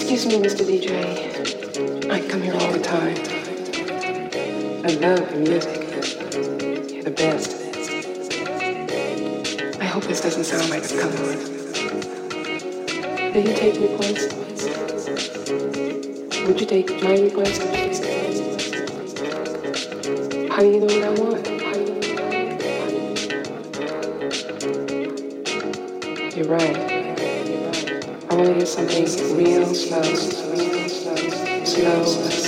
Excuse me, Mr. DJ. I come here all the time. I love the music. The best. I hope this doesn't sound like a cover. Will you take requests? Would you take my request? How do you know what I want? You're right always something real slow, slow, slow.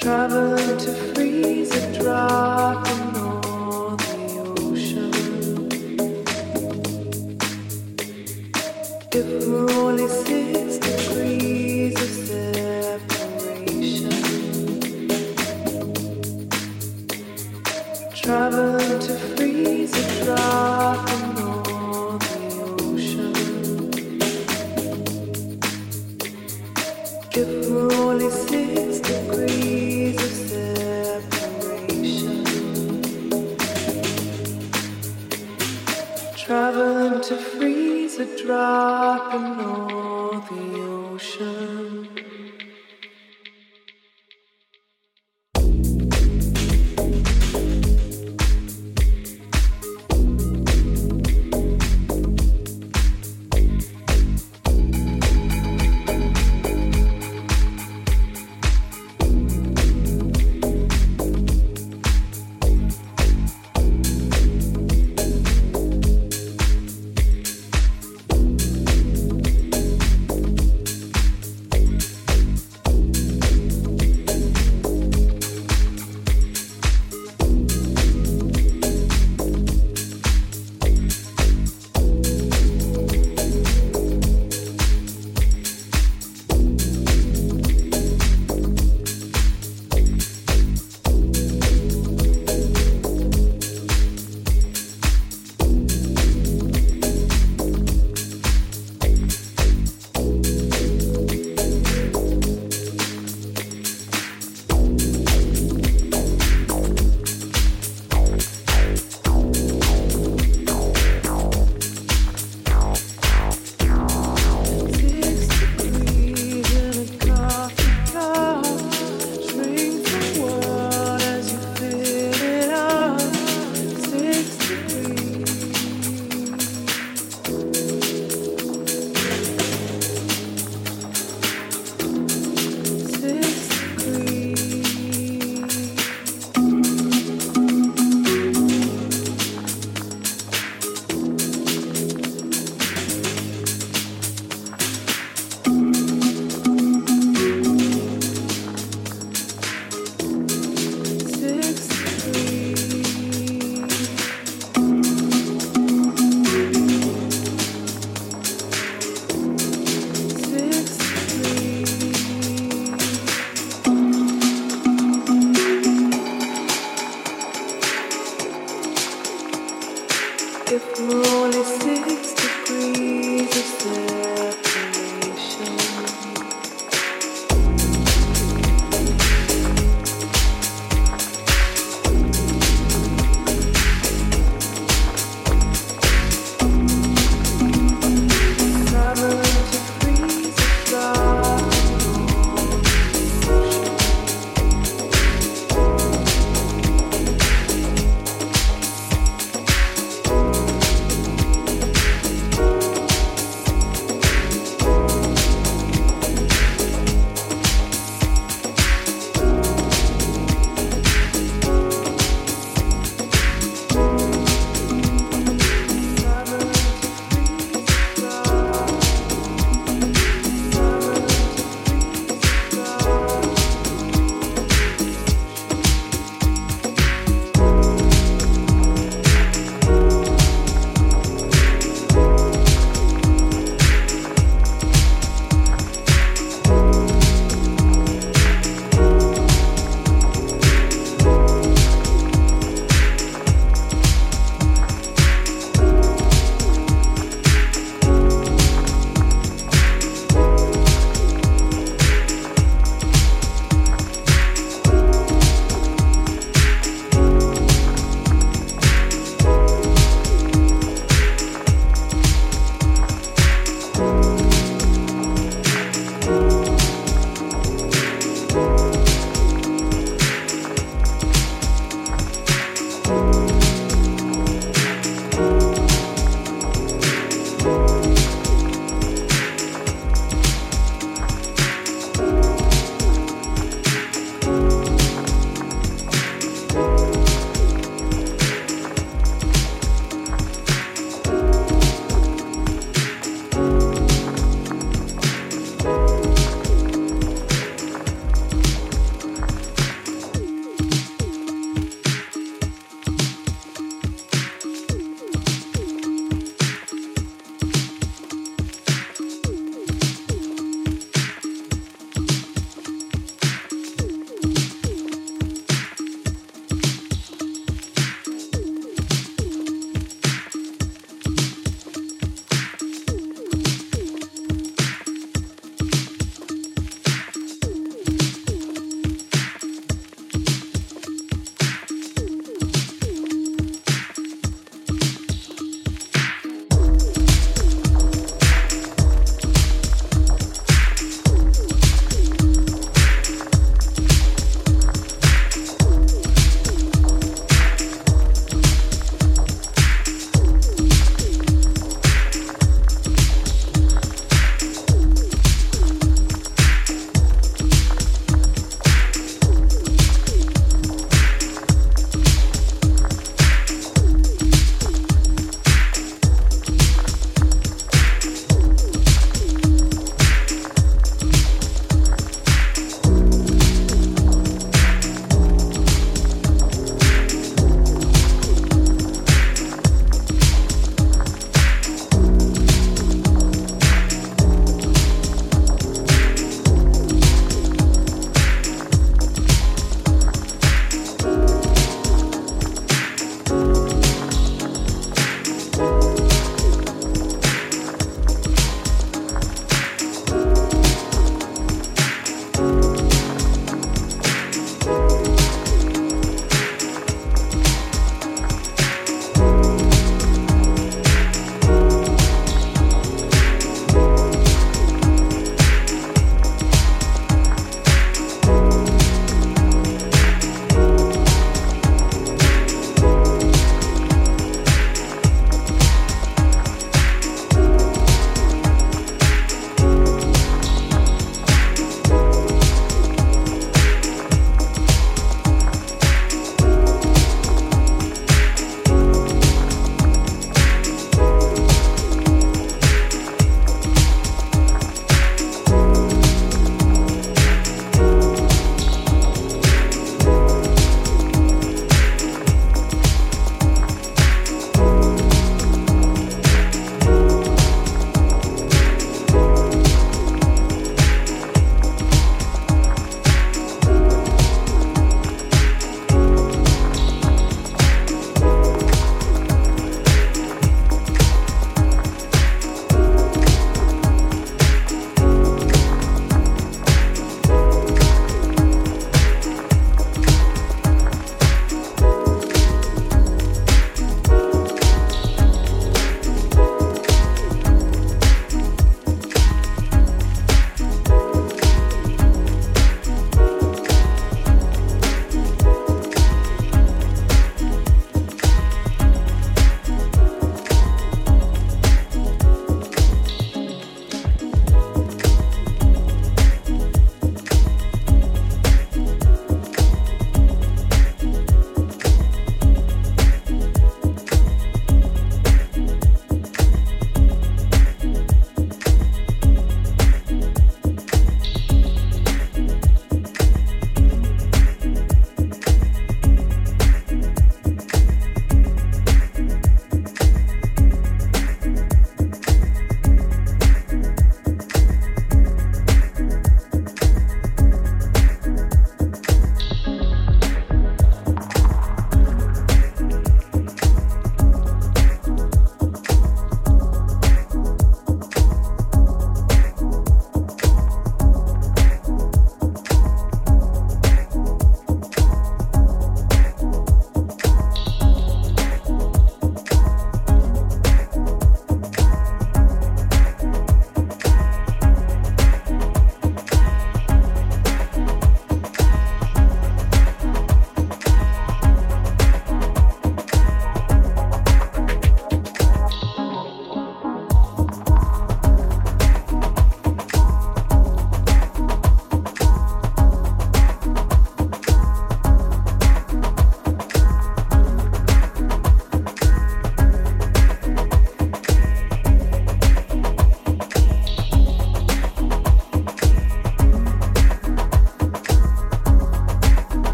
Travel to freedom.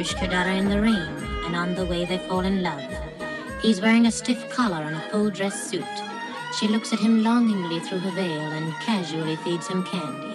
Uska Dara in the rain, and on the way they fall in love. He's wearing a stiff collar and a full dress suit. She looks at him longingly through her veil and casually feeds him candy.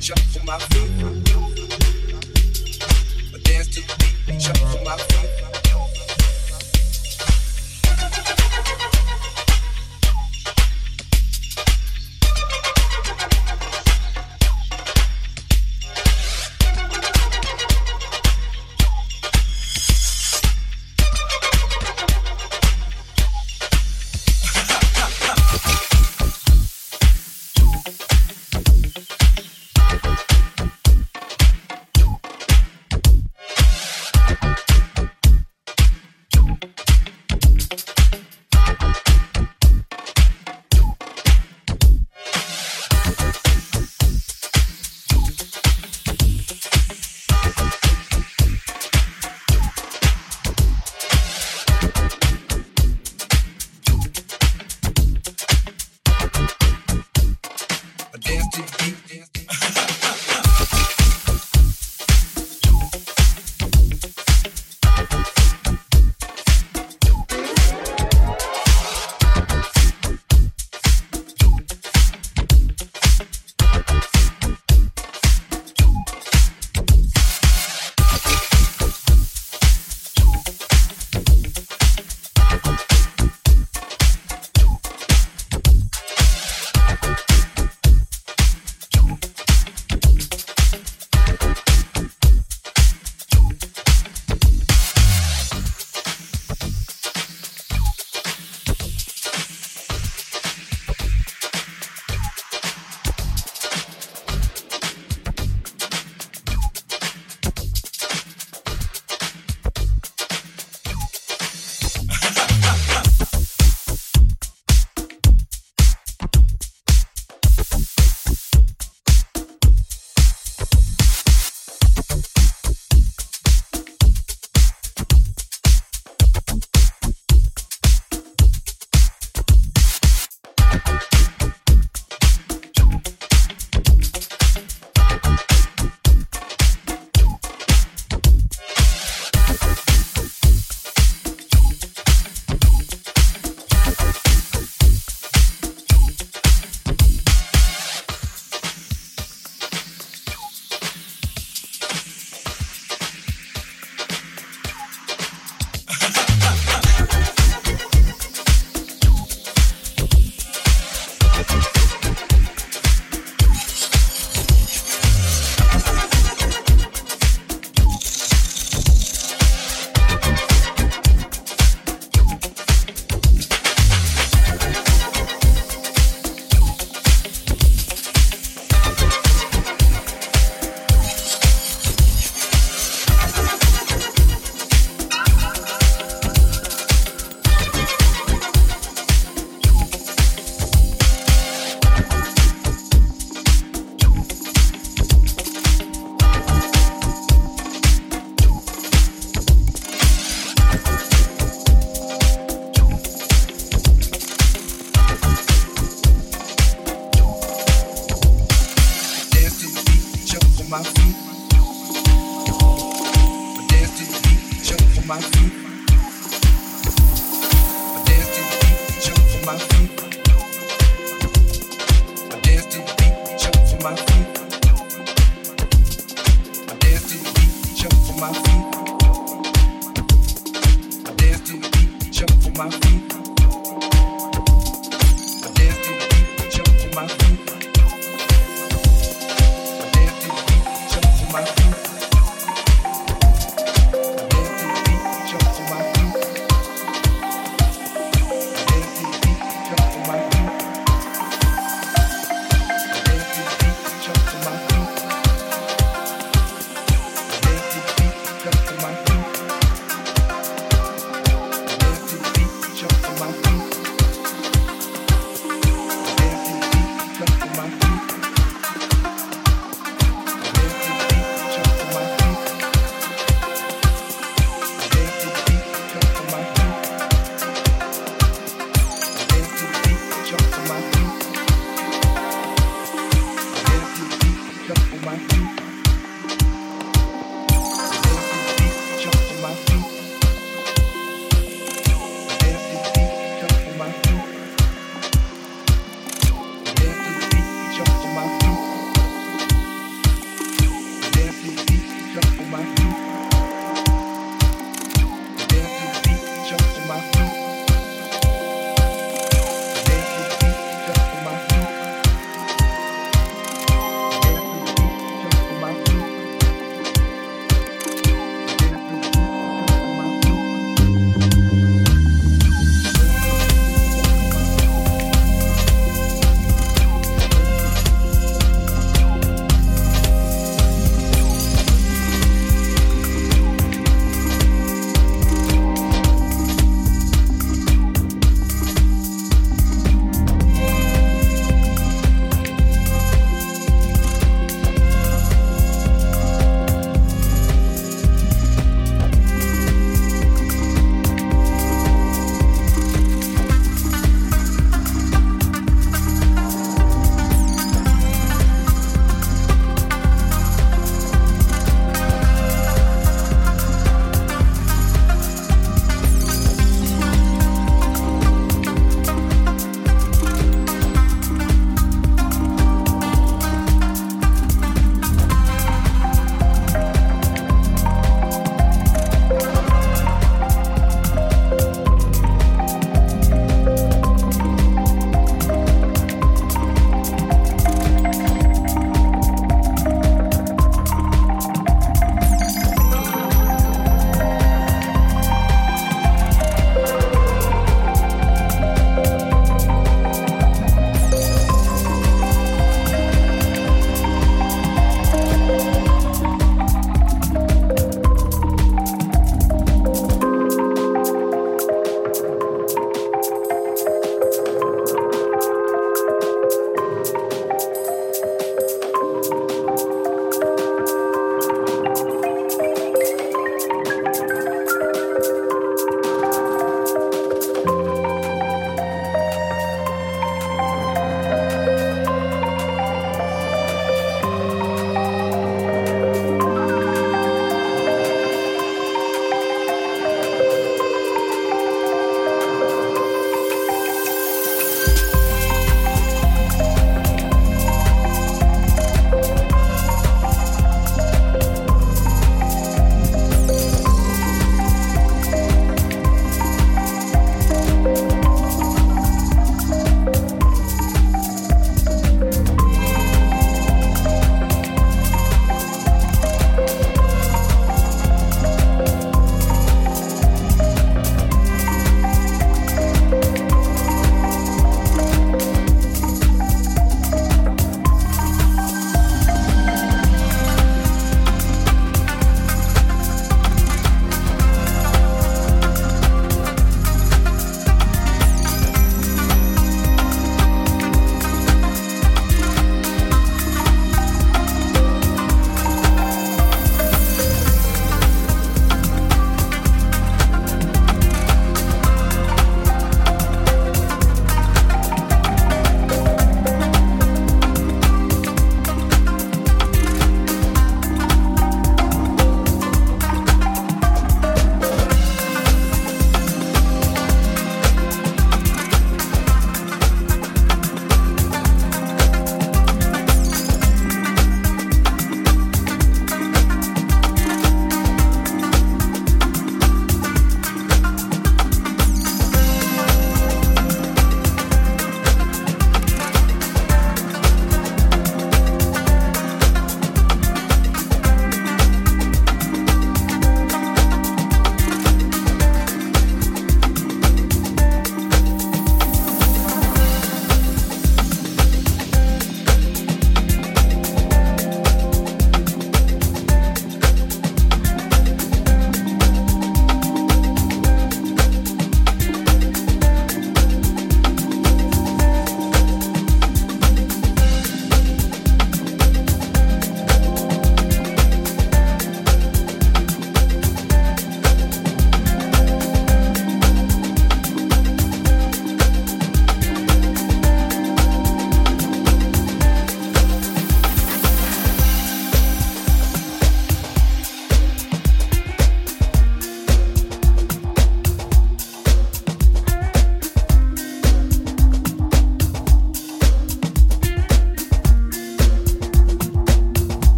jump for my feet. Dance to the beat, jump for my feet.